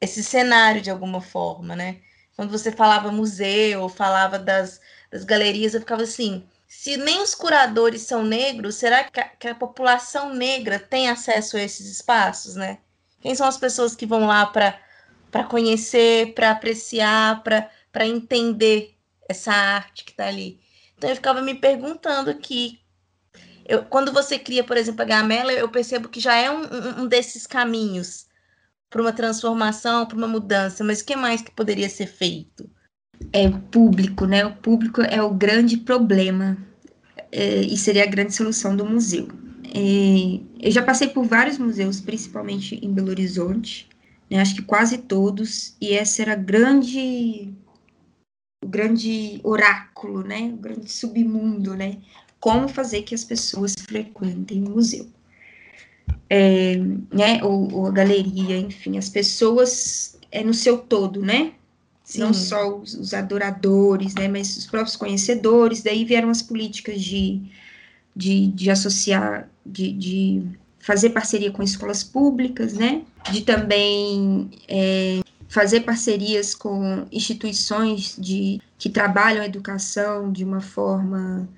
esse cenário de alguma forma, né? Quando você falava museu, falava das, das galerias, eu ficava assim: se nem os curadores são negros, será que a, que a população negra tem acesso a esses espaços, né? Quem são as pessoas que vão lá para conhecer, para apreciar, para entender essa arte que está ali. Então eu ficava me perguntando aqui. Eu, quando você cria, por exemplo, a Gamela, eu percebo que já é um, um desses caminhos para uma transformação, para uma mudança. Mas o que mais que poderia ser feito? É o público, né? O público é o grande problema é, e seria a grande solução do museu. É, eu já passei por vários museus, principalmente em Belo Horizonte, né, acho que quase todos, e essa era grande o grande oráculo, né, o grande submundo, né, como fazer que as pessoas frequentem o museu. É, né, ou, ou, a galeria, enfim, as pessoas é no seu todo, né, Sim. não só os, os, adoradores, né, mas os próprios conhecedores, daí vieram as políticas de, de, de associar, de, de fazer parceria com escolas públicas, né, de também é, fazer parcerias com instituições de, que trabalham a educação de uma forma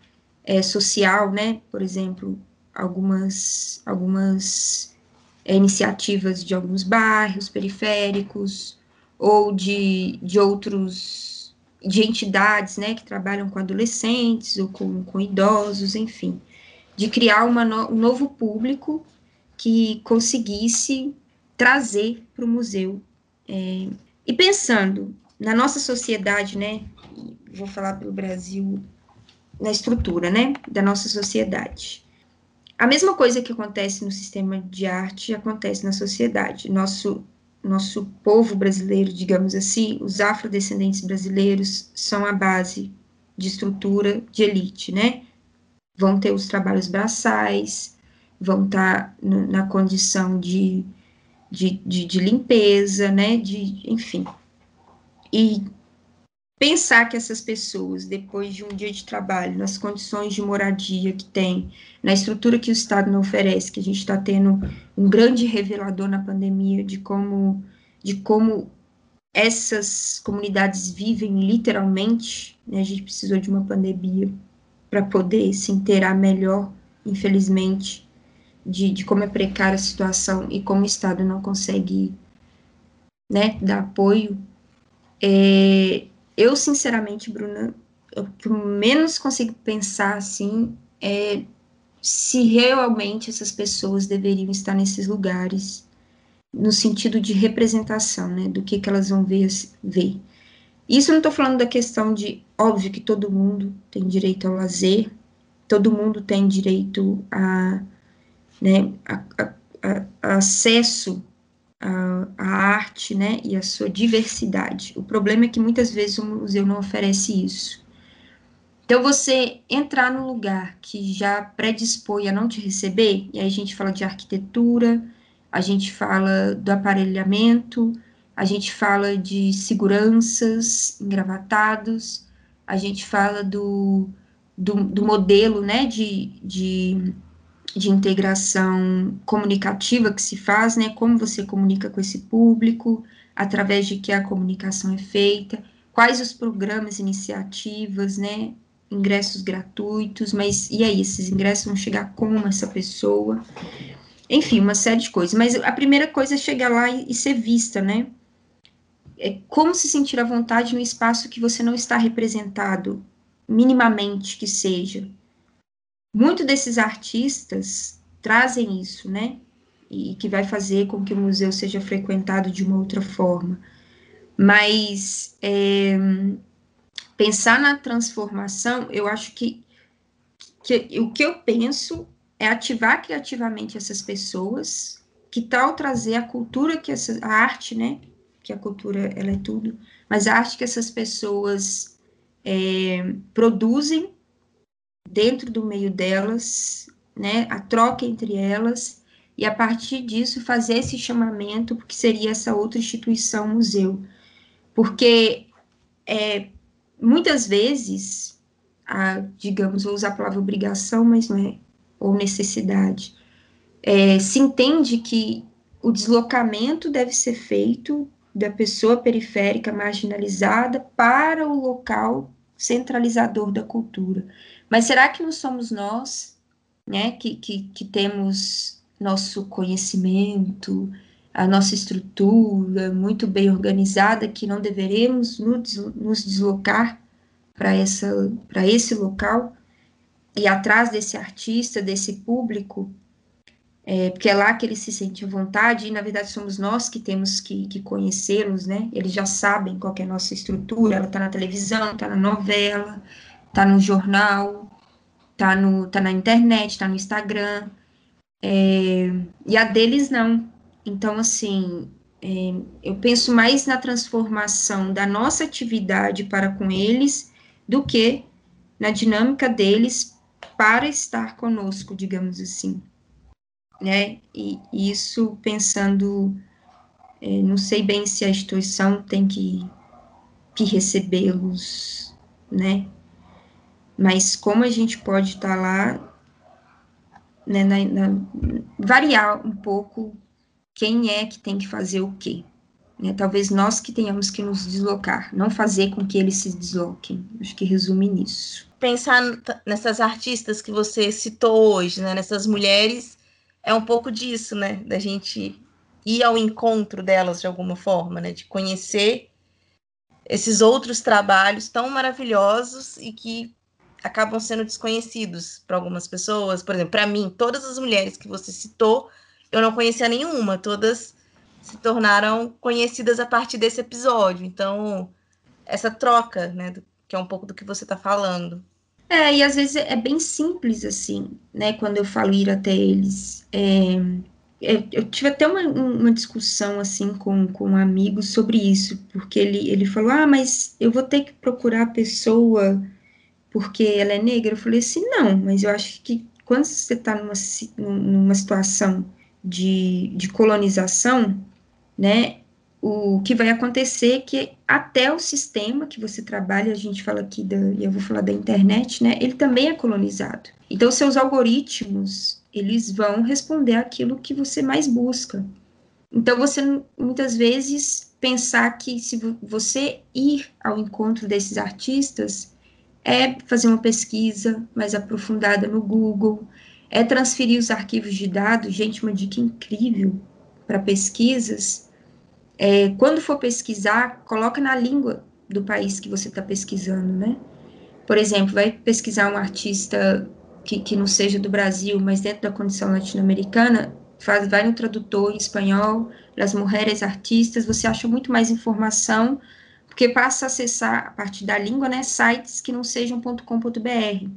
é, social, né? Por exemplo, algumas, algumas é, iniciativas de alguns bairros periféricos ou de, de outros de entidades, né, que trabalham com adolescentes ou com, com idosos, enfim, de criar uma no, um novo público que conseguisse trazer para o museu é, e pensando na nossa sociedade, né, vou falar pelo Brasil, na estrutura, né, da nossa sociedade. A mesma coisa que acontece no sistema de arte acontece na sociedade. Nosso nosso povo brasileiro, digamos assim, os afrodescendentes brasileiros são a base de estrutura de elite, né? Vão ter os trabalhos braçais, vão estar na condição de de, de, de limpeza, né, de, enfim, e pensar que essas pessoas, depois de um dia de trabalho, nas condições de moradia que tem, na estrutura que o Estado não oferece, que a gente está tendo um grande revelador na pandemia de como, de como essas comunidades vivem literalmente, né? a gente precisou de uma pandemia para poder se inteirar melhor, infelizmente, de, de como é precária a situação e como o Estado não consegue né, dar apoio. É, eu, sinceramente, Bruna, o que menos consigo pensar assim é se realmente essas pessoas deveriam estar nesses lugares, no sentido de representação, né, do que, que elas vão ver, ver. Isso não estou falando da questão de, óbvio que todo mundo tem direito ao lazer, todo mundo tem direito a, né, a, a, a acesso a, a, arte, né, e a sua diversidade. O problema é que muitas vezes o museu não oferece isso. Então, você entrar no lugar que já predispõe a não te receber, e aí a gente fala de arquitetura, a gente fala do aparelhamento, a gente fala de seguranças engravatados, a gente fala do, do, do modelo, né, de, de de integração comunicativa que se faz, né? Como você comunica com esse público, através de que a comunicação é feita, quais os programas, iniciativas, né? Ingressos gratuitos, mas e aí, esses ingressos vão chegar como essa pessoa? Enfim, uma série de coisas. Mas a primeira coisa é chegar lá e, e ser vista, né? É como se sentir à vontade no espaço que você não está representado, minimamente que seja muito desses artistas trazem isso, né? E que vai fazer com que o museu seja frequentado de uma outra forma. Mas é, pensar na transformação, eu acho que, que o que eu penso é ativar criativamente essas pessoas, que tal trazer a cultura que essa a arte, né? Que a cultura ela é tudo, mas a arte que essas pessoas é, produzem dentro do meio delas, né, a troca entre elas, e a partir disso fazer esse chamamento, porque seria essa outra instituição museu. Porque é, muitas vezes, a, digamos, vou usar a palavra obrigação, mas não é, ou necessidade, é, se entende que o deslocamento deve ser feito da pessoa periférica marginalizada para o local centralizador da cultura. Mas será que não somos nós, né, que, que, que temos nosso conhecimento, a nossa estrutura muito bem organizada, que não deveremos nos deslocar para esse local e atrás desse artista, desse público, é, porque é lá que ele se sente à vontade, e na verdade somos nós que temos que, que conhecê-los, né? Eles já sabem qual é a nossa estrutura, ela está na televisão, está na novela, tá no jornal, tá, no, tá na internet, tá no Instagram, é, e a deles não. Então, assim, é, eu penso mais na transformação da nossa atividade para com eles do que na dinâmica deles para estar conosco, digamos assim. Né? E isso pensando, é, não sei bem se a instituição tem que, que recebê-los, né? Mas como a gente pode estar tá lá, né, na, na, variar um pouco quem é que tem que fazer o quê. Né? Talvez nós que tenhamos que nos deslocar, não fazer com que eles se desloquem. Acho que resume nisso. Pensar nessas artistas que você citou hoje, né? nessas mulheres, é um pouco disso, né? Da gente ir ao encontro delas de alguma forma, né? De conhecer esses outros trabalhos tão maravilhosos e que acabam sendo desconhecidos para algumas pessoas. Por exemplo, para mim, todas as mulheres que você citou, eu não conhecia nenhuma, todas se tornaram conhecidas a partir desse episódio. Então, essa troca, né, que é um pouco do que você está falando. É, e às vezes é bem simples assim, né, quando eu falo ir até eles. É, é eu tive até uma, uma discussão assim com, com um amigo sobre isso, porque ele, ele falou: ah, mas eu vou ter que procurar a pessoa porque ela é negra? Eu falei assim, não, mas eu acho que quando você está numa, numa situação de, de colonização, né, o que vai acontecer é que até o sistema que você trabalha, a gente fala aqui da, eu vou falar da internet, né? Ele também é colonizado. Então, seus algoritmos, eles vão responder aquilo que você mais busca. Então, você muitas vezes pensar que se você ir ao encontro desses artistas é fazer uma pesquisa mais aprofundada no Google, é transferir os arquivos de dados, gente, uma dica incrível para pesquisas é, quando for pesquisar, coloca na língua do país que você está pesquisando, né? Por exemplo, vai pesquisar um artista que, que não seja do Brasil, mas dentro da condição latino-americana, faz, vai no tradutor em espanhol, das mulheres artistas, você acha muito mais informação, porque passa a acessar, a partir da língua, né, sites que não sejam .com.br.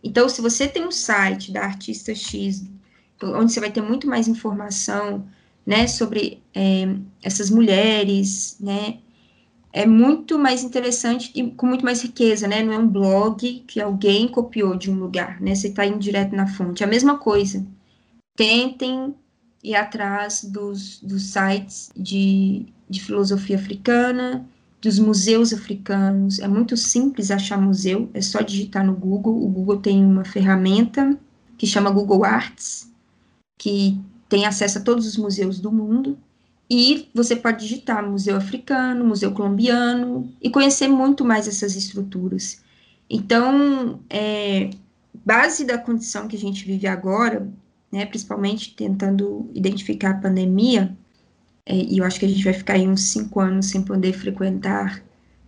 Então, se você tem um site da artista X, onde você vai ter muito mais informação, né, sobre é, essas mulheres, né, é muito mais interessante e com muito mais riqueza, né, não é um blog que alguém copiou de um lugar, né, você está indo direto na fonte, é a mesma coisa, tentem ir atrás dos, dos sites de, de filosofia africana, dos museus africanos, é muito simples achar museu, é só digitar no Google, o Google tem uma ferramenta que chama Google Arts, que tem acesso a todos os museus do mundo, e você pode digitar museu africano, museu colombiano, e conhecer muito mais essas estruturas. Então, é, base da condição que a gente vive agora, né, principalmente tentando identificar a pandemia, e eu acho que a gente vai ficar aí uns cinco anos sem poder frequentar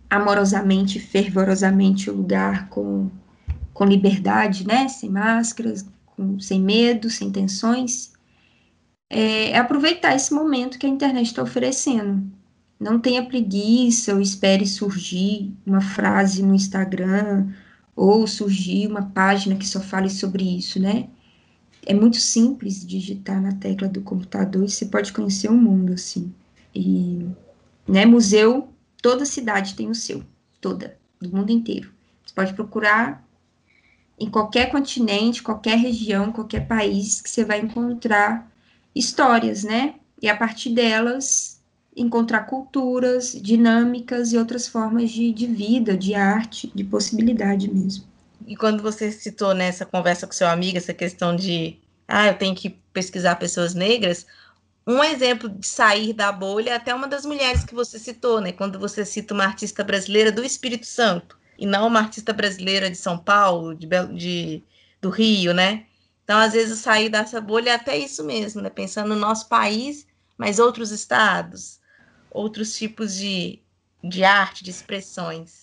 amorosamente, fervorosamente o lugar com, com liberdade, né, sem máscaras, com, sem medo, sem tensões, é, é aproveitar esse momento que a internet está oferecendo. Não tenha preguiça ou espere surgir uma frase no Instagram ou surgir uma página que só fale sobre isso, né? É muito simples digitar na tecla do computador e você pode conhecer o mundo, assim. E, né, museu, toda cidade tem o seu, toda, do mundo inteiro. Você pode procurar em qualquer continente, qualquer região, qualquer país que você vai encontrar histórias, né? E a partir delas encontrar culturas, dinâmicas e outras formas de, de vida, de arte, de possibilidade mesmo. E quando você citou nessa conversa com seu amigo essa questão de, ah, eu tenho que pesquisar pessoas negras, um exemplo de sair da bolha é até uma das mulheres que você citou, né? Quando você cita uma artista brasileira do Espírito Santo e não uma artista brasileira de São Paulo, de, de do Rio, né? Então, às vezes, sair dessa bolha é até isso mesmo, né? Pensando no nosso país, mas outros estados, outros tipos de, de arte, de expressões.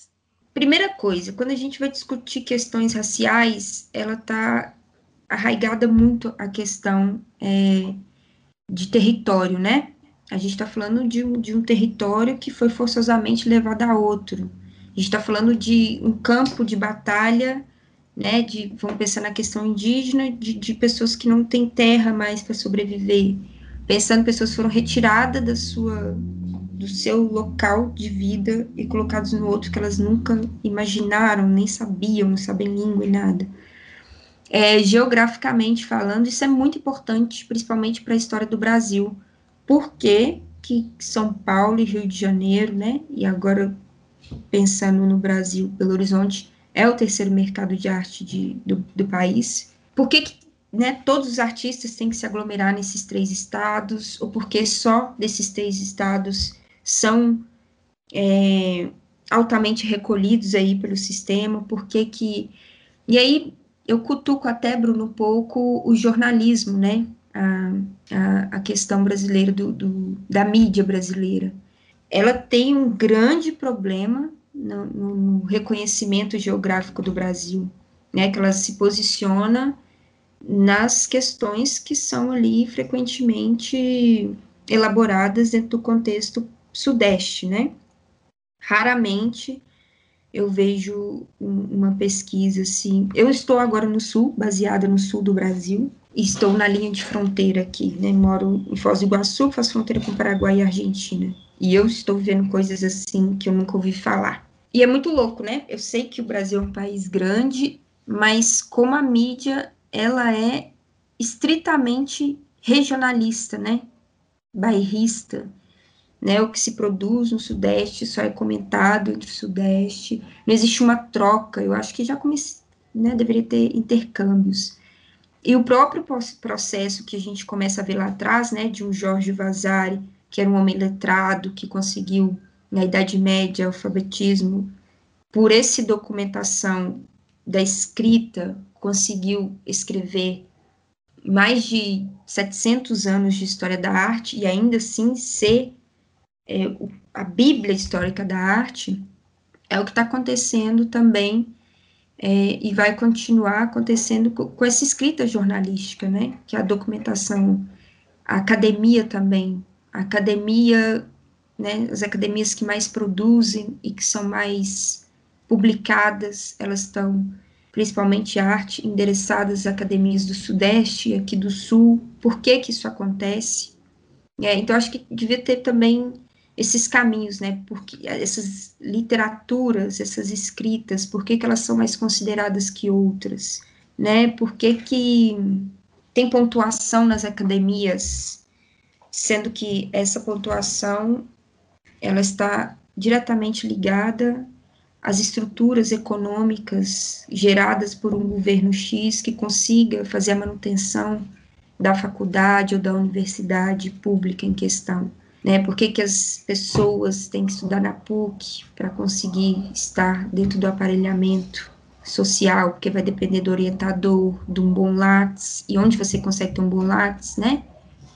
Primeira coisa, quando a gente vai discutir questões raciais, ela está arraigada muito a questão é, de território, né? A gente está falando de um, de um território que foi forçosamente levado a outro. A gente está falando de um campo de batalha né, de, vamos pensar na questão indígena, de, de pessoas que não têm terra mais para sobreviver, pensando pessoas foram retiradas da sua, do seu local de vida e colocadas no outro que elas nunca imaginaram, nem sabiam, não sabem língua e nada. É, geograficamente falando, isso é muito importante, principalmente para a história do Brasil. Por que, que São Paulo e Rio de Janeiro, né, e agora pensando no Brasil, Belo Horizonte, é o terceiro mercado de arte de, do, do país. Por que, que né, todos os artistas têm que se aglomerar nesses três estados? Ou porque só desses três estados são é, altamente recolhidos aí pelo sistema? Por que que... E aí eu cutuco até, Bruno, um pouco o jornalismo, né? A, a, a questão brasileira do, do, da mídia brasileira. Ela tem um grande problema no, no reconhecimento geográfico do Brasil, né, que ela se posiciona nas questões que são ali frequentemente elaboradas dentro do contexto sudeste, né? Raramente eu vejo uma pesquisa assim. Eu estou agora no sul, baseada no sul do Brasil, e estou na linha de fronteira aqui, né? Moro em Foz do Iguaçu, faço fronteira com Paraguai e Argentina. E eu estou vendo coisas assim que eu nunca ouvi falar. E é muito louco, né? Eu sei que o Brasil é um país grande, mas como a mídia, ela é estritamente regionalista, né? Bairrista. Né? O que se produz no Sudeste só é comentado entre o Sudeste. Não existe uma troca. Eu acho que já comece, né, deveria ter intercâmbios. E o próprio processo que a gente começa a ver lá atrás, né, de um Jorge Vasari, que era um homem letrado, que conseguiu, na Idade Média, alfabetismo, por essa documentação da escrita, conseguiu escrever mais de 700 anos de história da arte e ainda assim ser é, a Bíblia histórica da arte, é o que está acontecendo também é, e vai continuar acontecendo com, com, essa escrita jornalística, né? Que é a documentação, a academia também, a academia, né? As academias que mais produzem e que são mais publicadas, elas estão principalmente arte, endereçadas às academias do Sudeste aqui do Sul. Por que que isso acontece? É, então, acho que devia ter também esses caminhos, né? Porque essas literaturas, essas escritas, por que, que elas são mais consideradas que outras, né? Por que, que tem pontuação nas academias, sendo que essa pontuação ela está diretamente ligada às estruturas econômicas geradas por um governo X que consiga fazer a manutenção da faculdade ou da universidade pública em questão. Né? Por que, que as pessoas têm que estudar na PUC para conseguir estar dentro do aparelhamento social? Porque vai depender do orientador, de um bom Lattes, e onde você consegue ter um bom Lattes, né?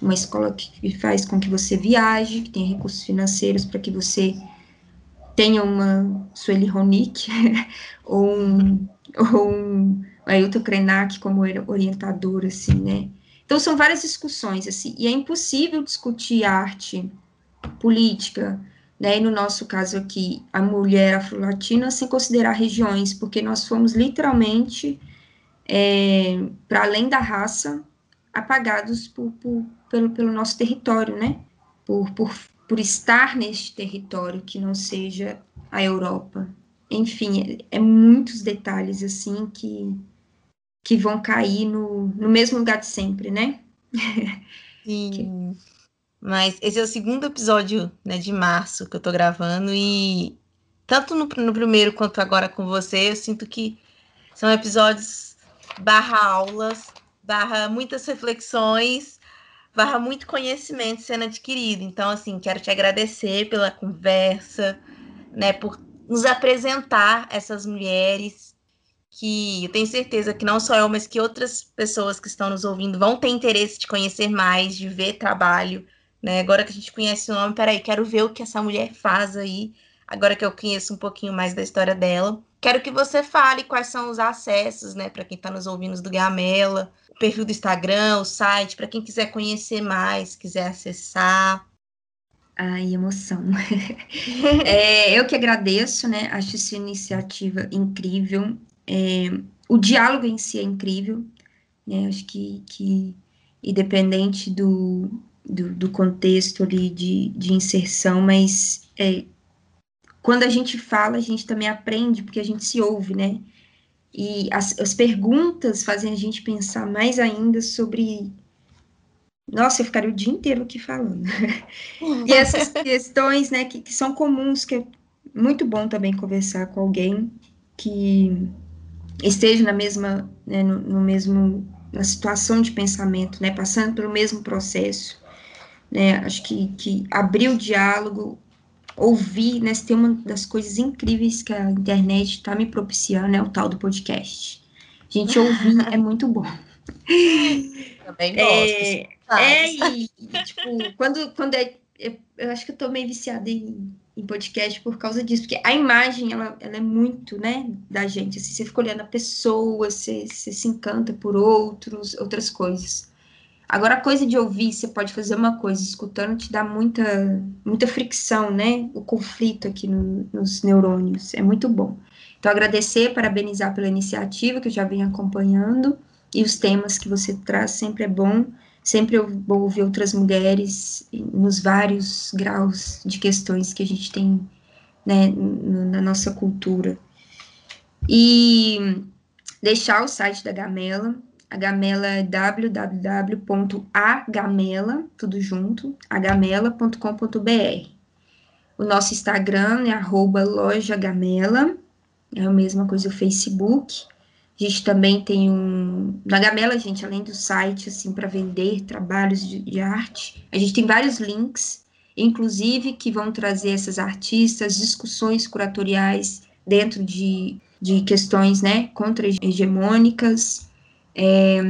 Uma escola que faz com que você viaje, que tenha recursos financeiros para que você tenha uma Sueli Ronick <laughs> ou um, ou um Ailton Krenak como orientador, assim, né? Então, são várias discussões, assim, e é impossível discutir arte política, né, e no nosso caso aqui, a mulher afro-latina, sem considerar regiões, porque nós fomos literalmente, é, para além da raça, apagados por, por, pelo, pelo nosso território, né, por, por, por estar neste território que não seja a Europa. Enfim, é, é muitos detalhes, assim, que que vão cair no, no mesmo lugar de sempre, né? Sim. <laughs> Mas esse é o segundo episódio né, de março que eu tô gravando e tanto no, no primeiro quanto agora com você, eu sinto que são episódios barra aulas, barra muitas reflexões, barra muito conhecimento sendo adquirido. Então, assim, quero te agradecer pela conversa, né, por nos apresentar essas mulheres que eu tenho certeza que não só eu, mas que outras pessoas que estão nos ouvindo vão ter interesse de conhecer mais, de ver trabalho, né? Agora que a gente conhece o nome, peraí, quero ver o que essa mulher faz aí, agora que eu conheço um pouquinho mais da história dela. Quero que você fale quais são os acessos, né, para quem está nos ouvindo do Gamela, o perfil do Instagram, o site, para quem quiser conhecer mais, quiser acessar. Ai, emoção. <laughs> é, eu que agradeço, né? Acho essa iniciativa incrível. É, o diálogo em si é incrível, né? Acho que, que independente do, do, do contexto ali de, de inserção, mas é, quando a gente fala, a gente também aprende, porque a gente se ouve, né? E as, as perguntas fazem a gente pensar mais ainda sobre. Nossa, eu ficaria o dia inteiro aqui falando. <laughs> e essas <laughs> questões, né, que, que são comuns, que é muito bom também conversar com alguém que esteja na mesma, né, no, no, mesmo, na situação de pensamento, né, passando pelo mesmo processo, né, acho que, que abrir o diálogo, ouvir, né, tem uma das coisas incríveis que a internet está me propiciando, é o tal do podcast. Gente, ouvir é <laughs> muito bom. Também gosto. É, é e, tipo, quando, quando é, eu, eu acho que eu tô meio viciada em em podcast por causa disso, porque a imagem, ela, ela é muito, né, da gente, assim, você fica olhando a pessoa, você, você se encanta por outros, outras coisas. Agora, a coisa de ouvir, você pode fazer uma coisa, escutando te dá muita, muita fricção, né, o conflito aqui no, nos neurônios, é muito bom. Então, agradecer, parabenizar pela iniciativa, que eu já venho acompanhando, e os temas que você traz sempre é bom, sempre eu vou ouvir outras mulheres nos vários graus de questões que a gente tem né, na nossa cultura. E deixar o site da Gamela, a Gamela é www.agamela, tudo junto, agamela.com.br. O nosso Instagram é arroba loja é a mesma coisa o Facebook. A gente também tem um. Na Gamela, gente, além do site, assim, para vender trabalhos de, de, arte, a gente tem vários links, inclusive, que vão trazer essas artistas, discussões curatoriais dentro de, de questões, né, contra-hegemônicas. É,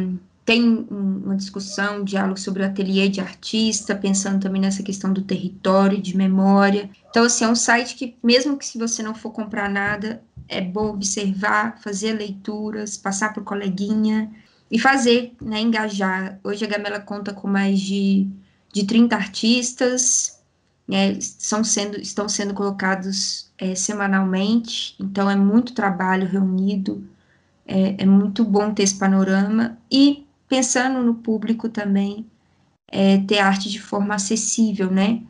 tem uma discussão, um diálogo sobre o ateliê de artista, pensando também nessa questão do território, de memória. Então, assim, é um site que, mesmo que se você não for comprar nada, é bom observar, fazer leituras, passar por coleguinha e fazer, né, engajar. Hoje a Gamela conta com mais de, de 30 artistas, né, são sendo, estão sendo colocados é, semanalmente, então é muito trabalho reunido, é, é, muito bom ter esse panorama e pensando no público também, é, ter arte de forma acessível, né?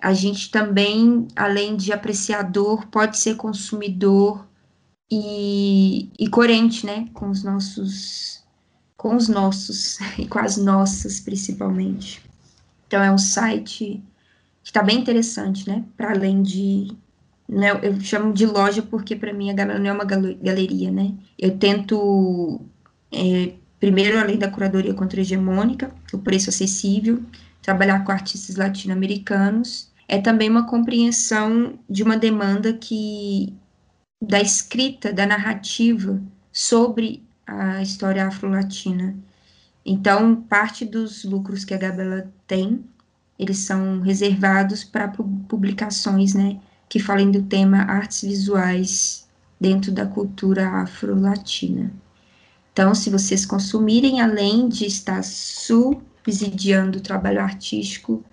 A gente também, além de apreciador, pode ser consumidor e, e coerente, né, com os nossos, com os nossos <laughs> e com as nossas, principalmente. Então é um site que está bem interessante, né, para além de né, eu chamo de loja porque para mim a galera não é uma galeria, né? Eu tento é, primeiro além da curadoria contra-hegemônica, o preço acessível, trabalhar com artistas latino-americanos, é também uma compreensão de uma demanda que da escrita, da narrativa sobre a história afro-latina. Então, parte dos lucros que a Gabela tem, eles são reservados para publicações, né, que falem do tema artes visuais dentro da cultura afro-latina. Então, se vocês consumirem, além de estar subsidiando o trabalho artístico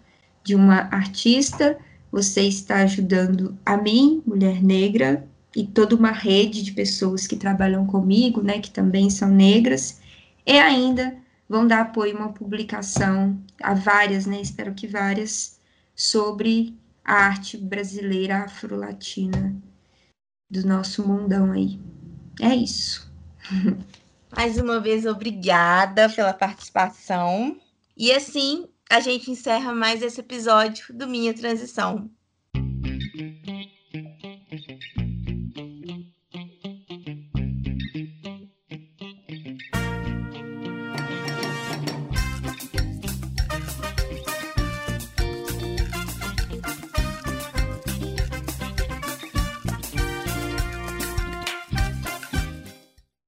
de uma artista, você está ajudando a mim, mulher negra, e toda uma rede de pessoas que trabalham comigo, né, que também são negras, e ainda vão dar apoio a uma publicação, a várias, né, espero que várias, sobre a arte brasileira afro-latina do nosso mundão aí. É isso. <laughs> Mais uma vez, obrigada pela participação. E assim, a gente encerra mais esse episódio do Minha Transição.